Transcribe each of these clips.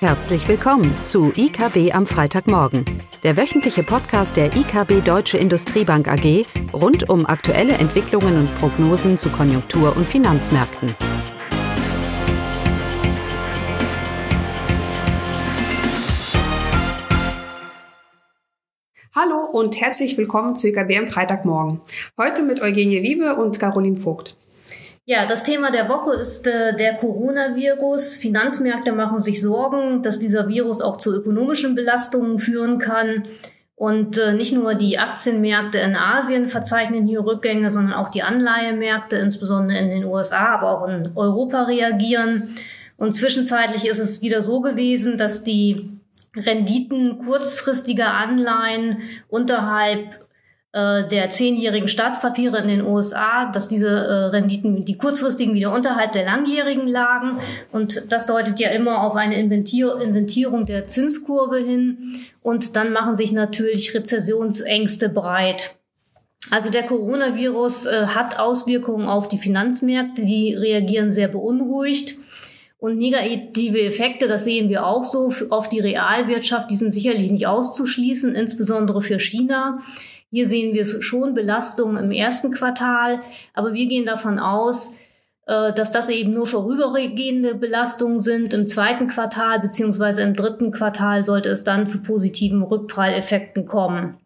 Herzlich willkommen zu IKB am Freitagmorgen, der wöchentliche Podcast der IKB Deutsche Industriebank AG rund um aktuelle Entwicklungen und Prognosen zu Konjunktur- und Finanzmärkten. Hallo und herzlich willkommen zu IKB am Freitagmorgen. Heute mit Eugenie Wiebe und Caroline Vogt. Ja, das Thema der Woche ist äh, der Coronavirus. Finanzmärkte machen sich Sorgen, dass dieser Virus auch zu ökonomischen Belastungen führen kann. Und äh, nicht nur die Aktienmärkte in Asien verzeichnen hier Rückgänge, sondern auch die Anleihemärkte, insbesondere in den USA, aber auch in Europa reagieren. Und zwischenzeitlich ist es wieder so gewesen, dass die Renditen kurzfristiger Anleihen unterhalb der zehnjährigen Staatspapiere in den USA, dass diese äh, Renditen, die kurzfristigen, wieder unterhalb der langjährigen lagen. Und das deutet ja immer auf eine Inventier Inventierung der Zinskurve hin. Und dann machen sich natürlich Rezessionsängste breit. Also der Coronavirus äh, hat Auswirkungen auf die Finanzmärkte, die reagieren sehr beunruhigt. Und negative Effekte, das sehen wir auch so, auf die Realwirtschaft, die sind sicherlich nicht auszuschließen, insbesondere für China. Hier sehen wir schon Belastungen im ersten Quartal, aber wir gehen davon aus, äh, dass das eben nur vorübergehende Belastungen sind. Im zweiten Quartal beziehungsweise im dritten Quartal sollte es dann zu positiven Rückpralleffekten kommen.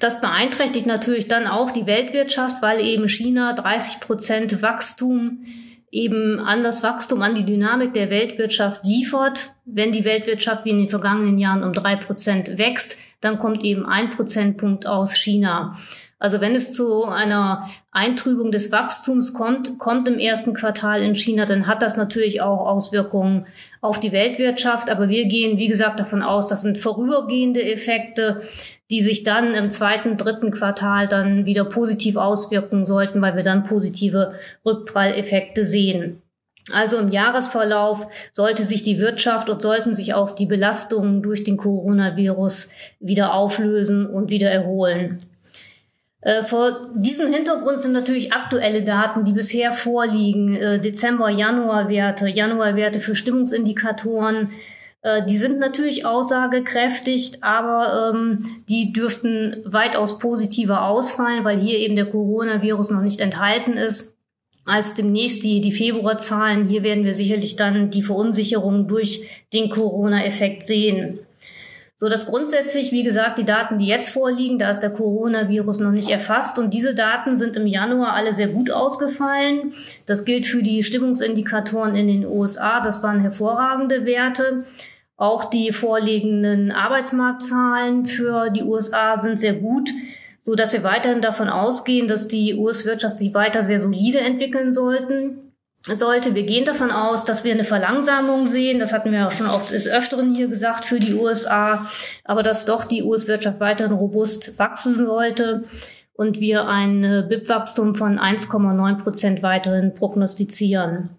Das beeinträchtigt natürlich dann auch die Weltwirtschaft, weil eben China 30 Prozent Wachstum eben an das Wachstum, an die Dynamik der Weltwirtschaft liefert. Wenn die Weltwirtschaft wie in den vergangenen Jahren um drei Prozent wächst, dann kommt eben ein Prozentpunkt aus China. Also wenn es zu einer Eintrübung des Wachstums kommt, kommt im ersten Quartal in China, dann hat das natürlich auch Auswirkungen auf die Weltwirtschaft. Aber wir gehen, wie gesagt, davon aus, das sind vorübergehende Effekte, die sich dann im zweiten, dritten Quartal dann wieder positiv auswirken sollten, weil wir dann positive Rückpralleffekte sehen. Also im Jahresverlauf sollte sich die Wirtschaft und sollten sich auch die Belastungen durch den Coronavirus wieder auflösen und wieder erholen. Äh, vor diesem Hintergrund sind natürlich aktuelle Daten, die bisher vorliegen, äh, Dezember, Januar-Werte, Januar-Werte für Stimmungsindikatoren, äh, die sind natürlich aussagekräftig, aber ähm, die dürften weitaus positiver ausfallen, weil hier eben der Coronavirus noch nicht enthalten ist als demnächst die, die Februarzahlen. Hier werden wir sicherlich dann die Verunsicherung durch den Corona-Effekt sehen. So dass grundsätzlich, wie gesagt, die Daten, die jetzt vorliegen, da ist der Coronavirus noch nicht erfasst und diese Daten sind im Januar alle sehr gut ausgefallen. Das gilt für die Stimmungsindikatoren in den USA. Das waren hervorragende Werte. Auch die vorliegenden Arbeitsmarktzahlen für die USA sind sehr gut, so dass wir weiterhin davon ausgehen, dass die US-Wirtschaft sich weiter sehr solide entwickeln sollten sollte. Wir gehen davon aus, dass wir eine Verlangsamung sehen. Das hatten wir auch schon oft des Öfteren hier gesagt für die USA. Aber dass doch die US-Wirtschaft weiterhin robust wachsen sollte und wir ein BIP-Wachstum von 1,9 Prozent weiterhin prognostizieren.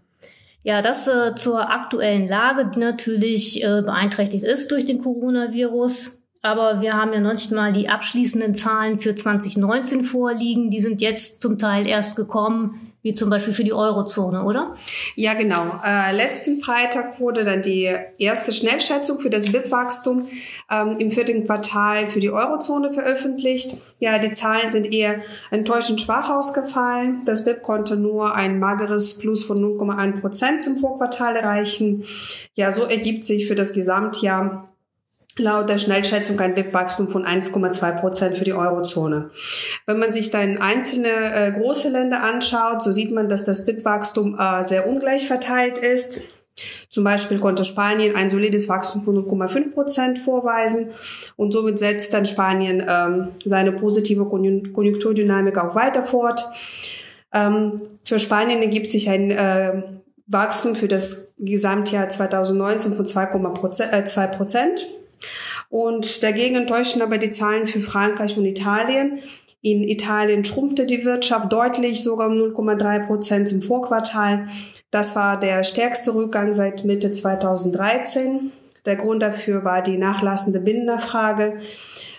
Ja, das äh, zur aktuellen Lage, die natürlich äh, beeinträchtigt ist durch den Coronavirus. Aber wir haben ja noch nicht mal die abschließenden Zahlen für 2019 vorliegen. Die sind jetzt zum Teil erst gekommen wie zum Beispiel für die Eurozone, oder? Ja, genau. Äh, letzten Freitag wurde dann die erste Schnellschätzung für das BIP-Wachstum ähm, im vierten Quartal für die Eurozone veröffentlicht. Ja, die Zahlen sind eher enttäuschend schwach ausgefallen. Das BIP konnte nur ein mageres Plus von 0,1 Prozent zum Vorquartal erreichen. Ja, so ergibt sich für das Gesamtjahr laut der Schnellschätzung ein BIP-Wachstum von 1,2 Prozent für die Eurozone. Wenn man sich dann einzelne äh, große Länder anschaut, so sieht man, dass das BIP-Wachstum äh, sehr ungleich verteilt ist. Zum Beispiel konnte Spanien ein solides Wachstum von 0,5 Prozent vorweisen und somit setzt dann Spanien ähm, seine positive Konjunkturdynamik auch weiter fort. Ähm, für Spanien ergibt sich ein äh, Wachstum für das Gesamtjahr 2019 von 2,2 Prozent. Und dagegen enttäuschen aber die Zahlen für Frankreich und Italien. In Italien schrumpfte die Wirtschaft deutlich, sogar um 0,3 Prozent zum Vorquartal. Das war der stärkste Rückgang seit Mitte 2013. Der Grund dafür war die nachlassende Binnennachfrage,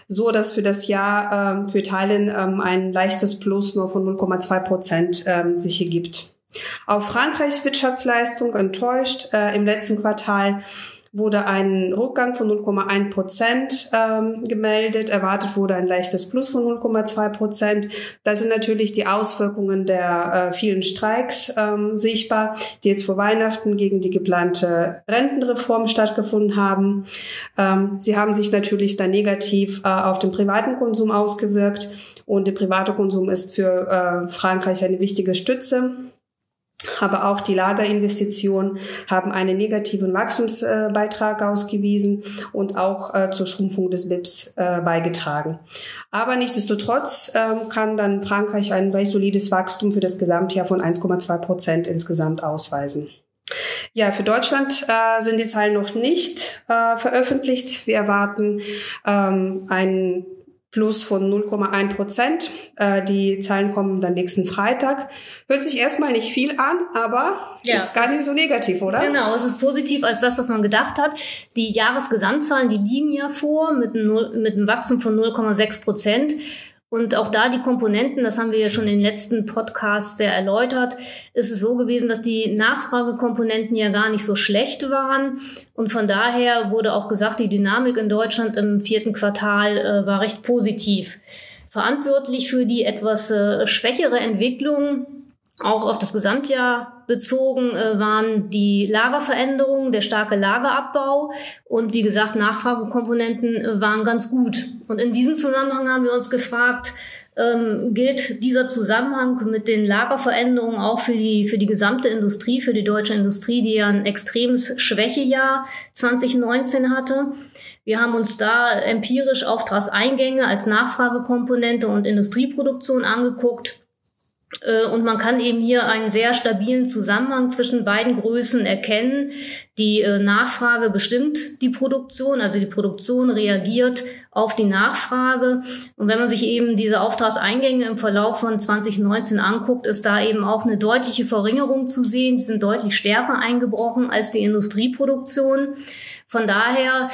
so dass für das Jahr äh, für Italien ähm, ein leichtes Plus nur von 0,2 Prozent ähm, sich ergibt. Auch Frankreichs Wirtschaftsleistung enttäuscht äh, im letzten Quartal wurde ein Rückgang von 0,1 Prozent ähm, gemeldet. Erwartet wurde ein leichtes Plus von 0,2 Prozent. Da sind natürlich die Auswirkungen der äh, vielen Streiks ähm, sichtbar, die jetzt vor Weihnachten gegen die geplante Rentenreform stattgefunden haben. Ähm, sie haben sich natürlich dann negativ äh, auf den privaten Konsum ausgewirkt und der private Konsum ist für äh, Frankreich eine wichtige Stütze aber auch die Lagerinvestitionen haben einen negativen Wachstumsbeitrag ausgewiesen und auch äh, zur Schrumpfung des BIPs äh, beigetragen. Aber nichtsdestotrotz ähm, kann dann Frankreich ein recht solides Wachstum für das Gesamtjahr von 1,2 Prozent insgesamt ausweisen. Ja, für Deutschland äh, sind die Zahlen noch nicht äh, veröffentlicht. Wir erwarten ähm, einen Plus von 0,1 Prozent. Äh, die Zahlen kommen dann nächsten Freitag. Hört sich erstmal nicht viel an, aber ja. ist gar nicht so negativ, oder? Genau, es ist positiv als das, was man gedacht hat. Die Jahresgesamtzahlen, die liegen ja vor mit einem, mit einem Wachstum von 0,6 Prozent. Und auch da die Komponenten, das haben wir ja schon in den letzten Podcasts sehr erläutert, ist es so gewesen, dass die Nachfragekomponenten ja gar nicht so schlecht waren. Und von daher wurde auch gesagt, die Dynamik in Deutschland im vierten Quartal äh, war recht positiv. Verantwortlich für die etwas äh, schwächere Entwicklung auch auf das Gesamtjahr bezogen äh, waren die Lagerveränderungen, der starke Lagerabbau und wie gesagt, Nachfragekomponenten äh, waren ganz gut. Und in diesem Zusammenhang haben wir uns gefragt, ähm, gilt dieser Zusammenhang mit den Lagerveränderungen auch für die, für die gesamte Industrie, für die deutsche Industrie, die ja ein extremes Schwächejahr 2019 hatte. Wir haben uns da empirisch Auftragseingänge als Nachfragekomponente und Industrieproduktion angeguckt und man kann eben hier einen sehr stabilen Zusammenhang zwischen beiden Größen erkennen. Die äh, Nachfrage bestimmt die Produktion, also die Produktion reagiert auf die Nachfrage. Und wenn man sich eben diese Auftragseingänge im Verlauf von 2019 anguckt, ist da eben auch eine deutliche Verringerung zu sehen. Die sind deutlich stärker eingebrochen als die Industrieproduktion. Von daher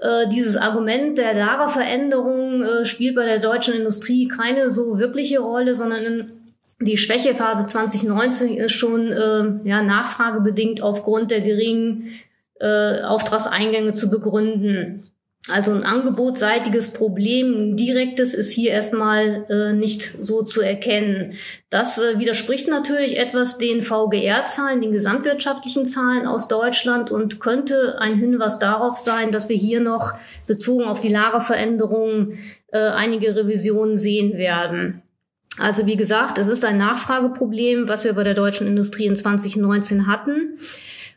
äh, dieses Argument der Lagerveränderung äh, spielt bei der deutschen Industrie keine so wirkliche Rolle, sondern in die Schwächephase 2019 ist schon äh, ja, nachfragebedingt aufgrund der geringen äh, Auftragseingänge zu begründen. Also ein angebotsseitiges Problem, ein direktes, ist hier erstmal äh, nicht so zu erkennen. Das äh, widerspricht natürlich etwas den VGR-Zahlen, den gesamtwirtschaftlichen Zahlen aus Deutschland und könnte ein Hinweis darauf sein, dass wir hier noch bezogen auf die Lagerveränderungen äh, einige Revisionen sehen werden. Also wie gesagt, es ist ein Nachfrageproblem, was wir bei der deutschen Industrie in 2019 hatten.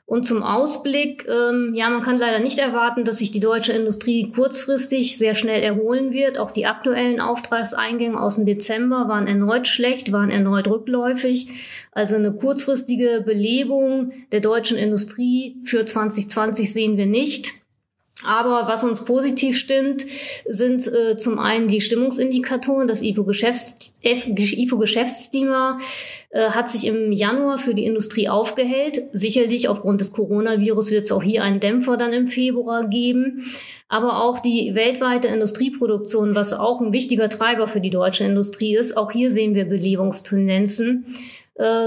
Und zum Ausblick, ähm, ja, man kann leider nicht erwarten, dass sich die deutsche Industrie kurzfristig sehr schnell erholen wird. Auch die aktuellen Auftragseingänge aus dem Dezember waren erneut schlecht, waren erneut rückläufig. Also eine kurzfristige Belebung der deutschen Industrie für 2020 sehen wir nicht. Aber was uns positiv stimmt, sind äh, zum einen die Stimmungsindikatoren. Das IFO-Geschäftsklima äh, hat sich im Januar für die Industrie aufgehellt. Sicherlich aufgrund des Coronavirus wird es auch hier einen Dämpfer dann im Februar geben. Aber auch die weltweite Industrieproduktion, was auch ein wichtiger Treiber für die deutsche Industrie ist, auch hier sehen wir Belebungstendenzen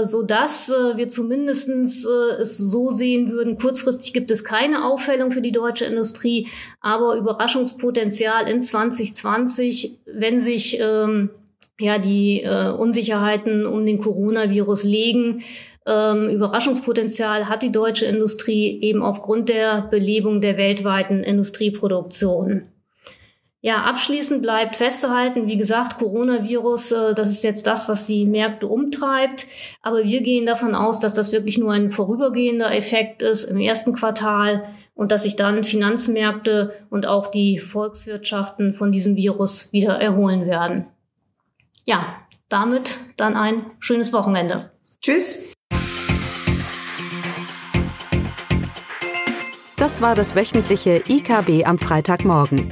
so dass äh, wir zumindestens äh, es so sehen würden, kurzfristig gibt es keine Aufhellung für die deutsche Industrie, aber Überraschungspotenzial in 2020, wenn sich ähm, ja die äh, Unsicherheiten um den Coronavirus legen, ähm, Überraschungspotenzial hat die deutsche Industrie eben aufgrund der Belebung der weltweiten Industrieproduktion. Ja, abschließend bleibt festzuhalten, wie gesagt, Coronavirus, äh, das ist jetzt das, was die Märkte umtreibt. Aber wir gehen davon aus, dass das wirklich nur ein vorübergehender Effekt ist im ersten Quartal und dass sich dann Finanzmärkte und auch die Volkswirtschaften von diesem Virus wieder erholen werden. Ja, damit dann ein schönes Wochenende. Tschüss. Das war das wöchentliche IKB am Freitagmorgen.